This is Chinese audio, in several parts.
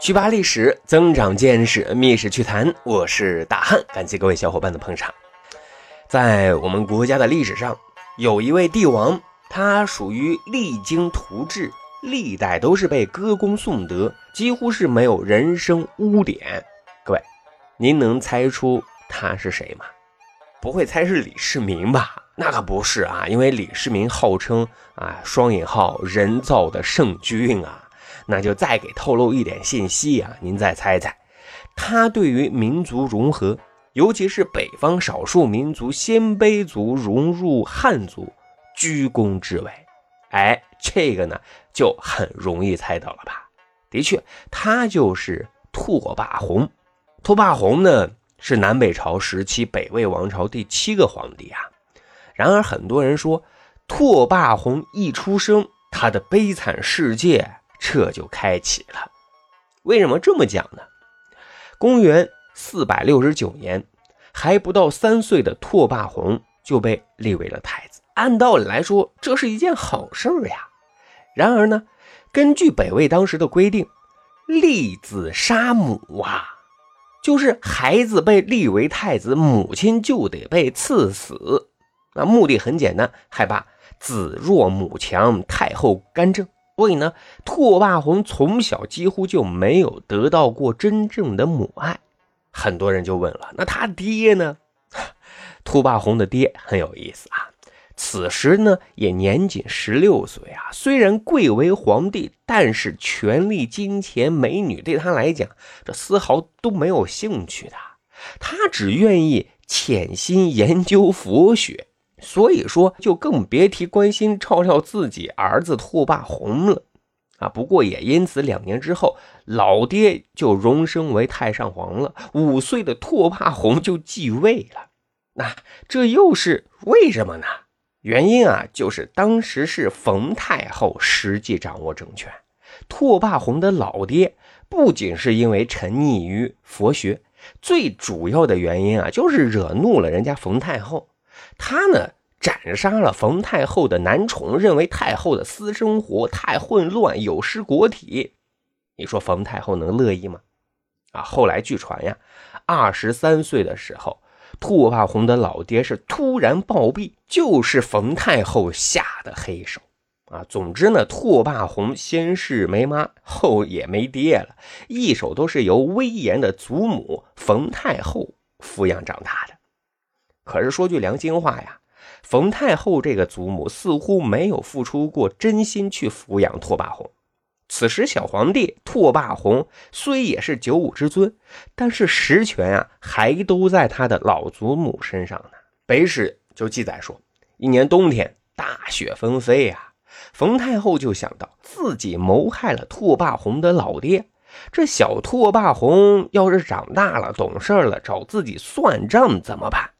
去扒历史，增长见识，密室趣谈，我是大汉，感谢各位小伙伴的捧场。在我们国家的历史上，有一位帝王，他属于励精图治，历代都是被歌功颂德，几乎是没有人生污点。各位，您能猜出他是谁吗？不会猜是李世民吧？那可不是啊，因为李世民号称啊双引号人造的圣君啊。那就再给透露一点信息啊！您再猜猜，他对于民族融合，尤其是北方少数民族鲜卑族融入汉族，居功至伟。哎，这个呢就很容易猜到了吧？的确，他就是拓跋宏。拓跋宏呢是南北朝时期北魏王朝第七个皇帝啊。然而，很多人说拓跋宏一出生，他的悲惨世界。这就开启了。为什么这么讲呢？公元四百六十九年，还不到三岁的拓跋宏就被立为了太子。按道理来说，这是一件好事儿呀。然而呢，根据北魏当时的规定，立子杀母啊，就是孩子被立为太子，母亲就得被赐死。那目的很简单，害怕子弱母强，太后干政。所以呢，拓跋宏从小几乎就没有得到过真正的母爱。很多人就问了，那他爹呢？拓跋宏的爹很有意思啊，此时呢也年仅十六岁啊。虽然贵为皇帝，但是权力、金钱、美女对他来讲，这丝毫都没有兴趣的。他只愿意潜心研究佛学。所以说，就更别提关心照料自己儿子拓跋宏了啊！不过也因此，两年之后，老爹就荣升为太上皇了，五岁的拓跋宏就继位了。那这又是为什么呢？原因啊，就是当时是冯太后实际掌握政权，拓跋宏的老爹不仅是因为沉溺于佛学，最主要的原因啊，就是惹怒了人家冯太后。他呢斩杀了冯太后的男宠，认为太后的私生活太混乱，有失国体。你说冯太后能乐意吗？啊，后来据传呀，二十三岁的时候，拓跋宏的老爹是突然暴毙，就是冯太后下的黑手。啊，总之呢，拓跋宏先是没妈，后也没爹了，一手都是由威严的祖母冯太后抚养长大的。可是说句良心话呀，冯太后这个祖母似乎没有付出过真心去抚养拓跋宏。此时小皇帝拓跋宏虽也是九五之尊，但是实权啊还都在他的老祖母身上呢。北史就记载说，一年冬天大雪纷飞呀，冯太后就想到自己谋害了拓跋宏的老爹，这小拓跋宏要是长大了懂事了，找自己算账怎么办？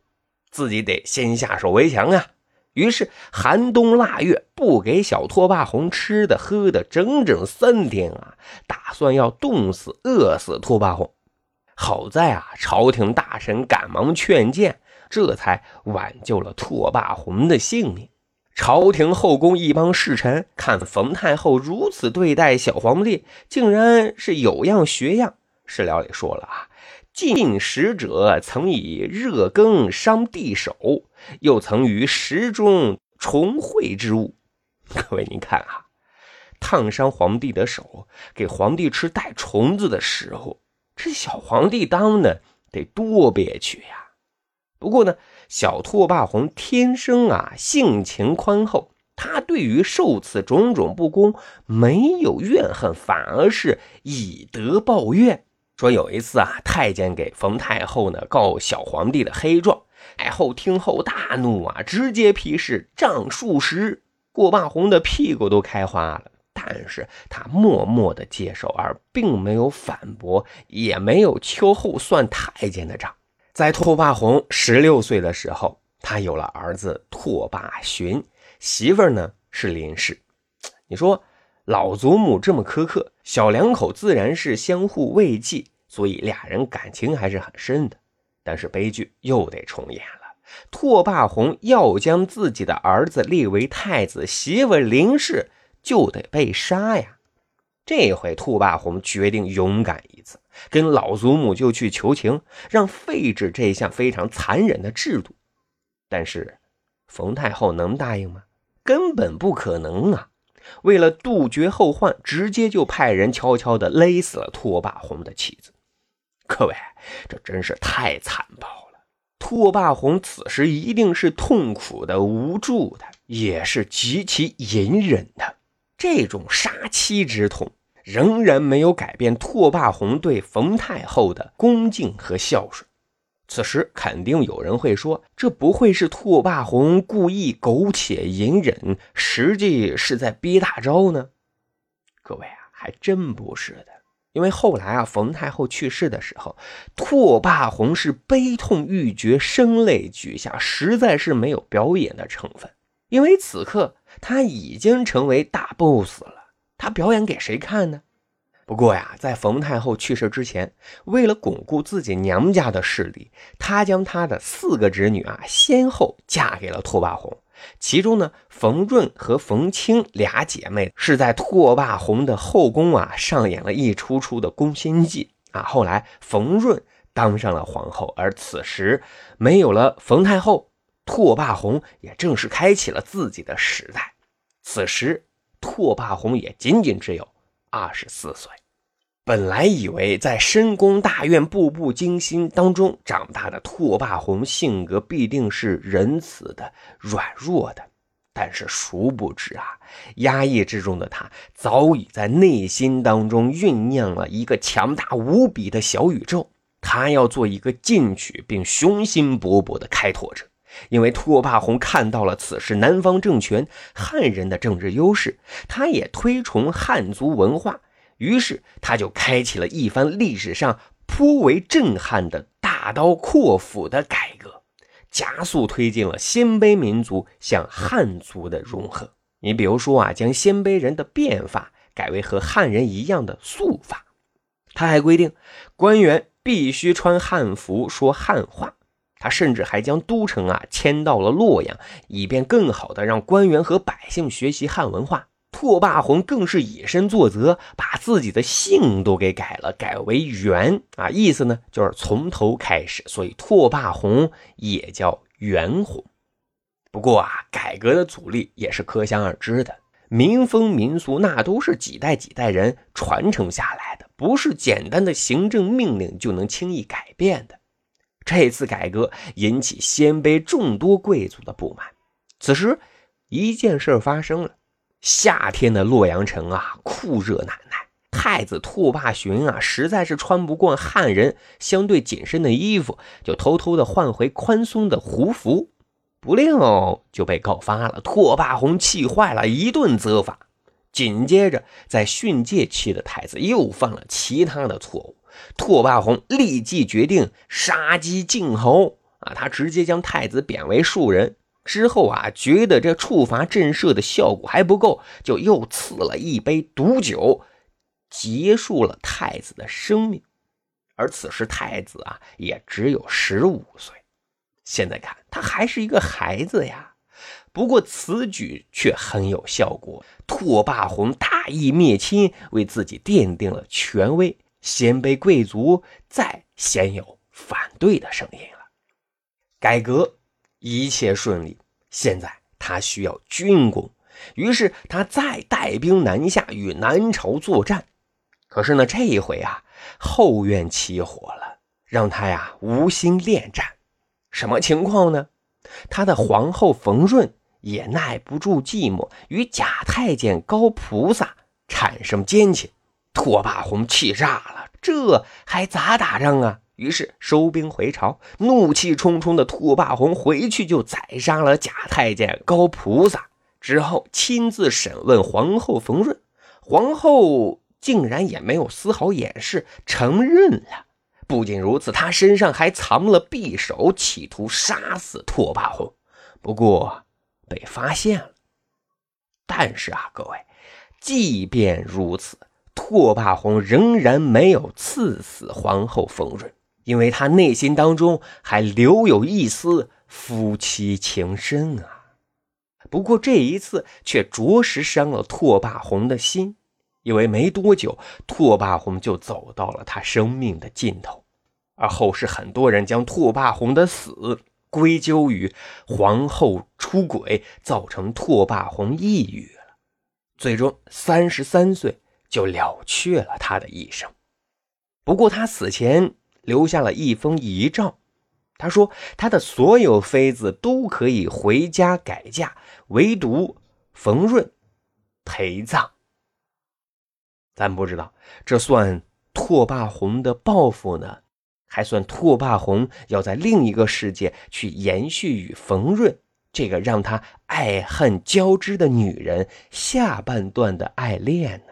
自己得先下手为强啊！于是寒冬腊月，不给小拓跋宏吃的喝的，整整三天啊！打算要冻死、饿死拓跋宏。好在啊，朝廷大臣赶忙劝谏，这才挽救了拓跋宏的性命。朝廷后宫一帮侍臣看冯太后如此对待小皇帝，竟然是有样学样。史料里说了啊。进食者曾以热羹伤帝手，又曾于食中虫秽之物。各位，您看啊，烫伤皇帝的手，给皇帝吃带虫子的食物，这小皇帝当的得多憋屈呀！不过呢，小拓跋宏天生啊性情宽厚，他对于受此种种不公没有怨恨，反而是以德报怨。说有一次啊，太监给冯太后呢告小皇帝的黑状，太后听后大怒啊，直接批示杖数十。过霸宏的屁股都开花了，但是他默默的接受，而并没有反驳，也没有秋后算太监的账。在拓跋宏十六岁的时候，他有了儿子拓跋寻，媳妇儿呢是林氏。你说。老祖母这么苛刻，小两口自然是相互慰藉，所以俩人感情还是很深的。但是悲剧又得重演了，拓跋宏要将自己的儿子立为太子，媳妇林氏就得被杀呀。这回拓跋宏决定勇敢一次，跟老祖母就去求情，让废止这项非常残忍的制度。但是冯太后能答应吗？根本不可能啊！为了杜绝后患，直接就派人悄悄地勒死了拓跋宏的妻子。各位，这真是太残暴了！拓跋宏此时一定是痛苦的、无助的，也是极其隐忍的。这种杀妻之痛，仍然没有改变拓跋宏对冯太后的恭敬和孝顺。此时肯定有人会说，这不会是拓跋宏故意苟且隐忍，实际是在憋大招呢？各位啊，还真不是的。因为后来啊，冯太后去世的时候，拓跋宏是悲痛欲绝，声泪俱下，实在是没有表演的成分。因为此刻他已经成为大 boss 了，他表演给谁看呢？不过呀，在冯太后去世之前，为了巩固自己娘家的势力，她将她的四个侄女啊先后嫁给了拓跋宏。其中呢，冯润和冯清俩姐妹是在拓跋宏的后宫啊上演了一出出的宫心计啊。后来冯润当上了皇后，而此时没有了冯太后，拓跋宏也正式开启了自己的时代。此时拓跋宏也仅仅只有二十四岁。本来以为在深宫大院步步惊心当中长大的拓跋宏性格必定是仁慈的、软弱的，但是殊不知啊，压抑之中的他早已在内心当中酝酿了一个强大无比的小宇宙。他要做一个进取并雄心勃勃的开拓者，因为拓跋宏看到了此时南方政权汉人的政治优势，他也推崇汉族文化。于是，他就开启了一番历史上颇为震撼的大刀阔斧的改革，加速推进了鲜卑民族向汉族的融合。你比如说啊，将鲜卑人的辫发改为和汉人一样的素发。他还规定，官员必须穿汉服，说汉话。他甚至还将都城啊迁到了洛阳，以便更好的让官员和百姓学习汉文化。拓跋宏更是以身作则，把自己的姓都给改了，改为元啊，意思呢就是从头开始，所以拓跋宏也叫元宏。不过啊，改革的阻力也是可想而知的，民风民俗那都是几代几代人传承下来的，不是简单的行政命令就能轻易改变的。这次改革引起鲜卑众多贵族的不满，此时一件事发生了。夏天的洛阳城啊，酷热难耐。太子拓跋寻啊，实在是穿不惯汉人相对紧身的衣服，就偷偷的换回宽松的胡服，不料就被告发了。拓跋宏气坏了，一顿责罚。紧接着，在训诫期的太子又犯了其他的错误，拓跋宏立即决定杀鸡儆猴啊，他直接将太子贬为庶人。之后啊，觉得这处罚震慑的效果还不够，就又赐了一杯毒酒，结束了太子的生命。而此时太子啊，也只有十五岁。现在看他还是一个孩子呀。不过此举却很有效果，拓跋宏大义灭亲，为自己奠定了权威。鲜卑贵族再鲜有反对的声音了。改革。一切顺利，现在他需要军功，于是他再带兵南下与南朝作战。可是呢，这一回啊，后院起火了，让他呀无心恋战。什么情况呢？他的皇后冯润也耐不住寂寞，与假太监高菩萨产生奸情。拓跋宏气炸了，这还咋打仗啊？于是收兵回朝，怒气冲冲的拓跋宏回去就宰杀了假太监高菩萨，之后亲自审问皇后冯润，皇后竟然也没有丝毫掩饰，承认了。不仅如此，他身上还藏了匕首，企图杀死拓跋宏，不过被发现了。但是啊，各位，即便如此，拓跋宏仍然没有赐死皇后冯润。因为他内心当中还留有一丝夫妻情深啊，不过这一次却着实伤了拓跋宏的心，因为没多久，拓跋宏就走到了他生命的尽头，而后世很多人将拓跋宏的死归咎于皇后出轨，造成拓跋宏抑郁了，最终三十三岁就了却了他的一生。不过他死前留下了一封遗诏，他说他的所有妃子都可以回家改嫁，唯独冯润陪葬。咱不知道这算拓跋宏的报复呢，还算拓跋宏要在另一个世界去延续与冯润这个让他爱恨交织的女人下半段的爱恋呢？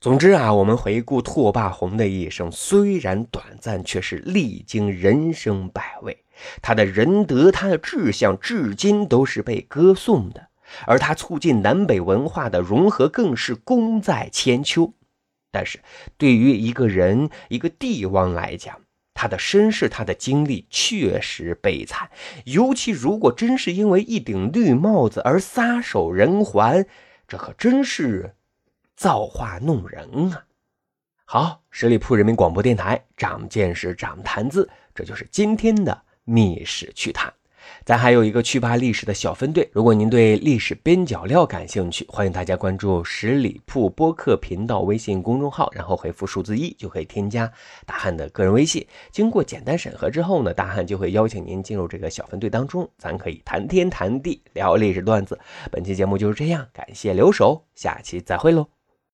总之啊，我们回顾拓跋宏的一生，虽然短暂，却是历经人生百味。他的仁德，他的志向，至今都是被歌颂的。而他促进南北文化的融合，更是功在千秋。但是，对于一个人、一个帝王来讲，他的身世、他的经历确实悲惨。尤其如果真是因为一顶绿帽子而撒手人寰，这可真是造化弄人啊！好，十里铺人民广播电台，长见识，长谈资，这就是今天的密史趣谈。咱还有一个趣吧历史的小分队，如果您对历史边角料感兴趣，欢迎大家关注十里铺播客频道微信公众号，然后回复数字一就可以添加大汉的个人微信。经过简单审核之后呢，大汉就会邀请您进入这个小分队当中，咱可以谈天谈地聊历史段子。本期节目就是这样，感谢留守，下期再会喽。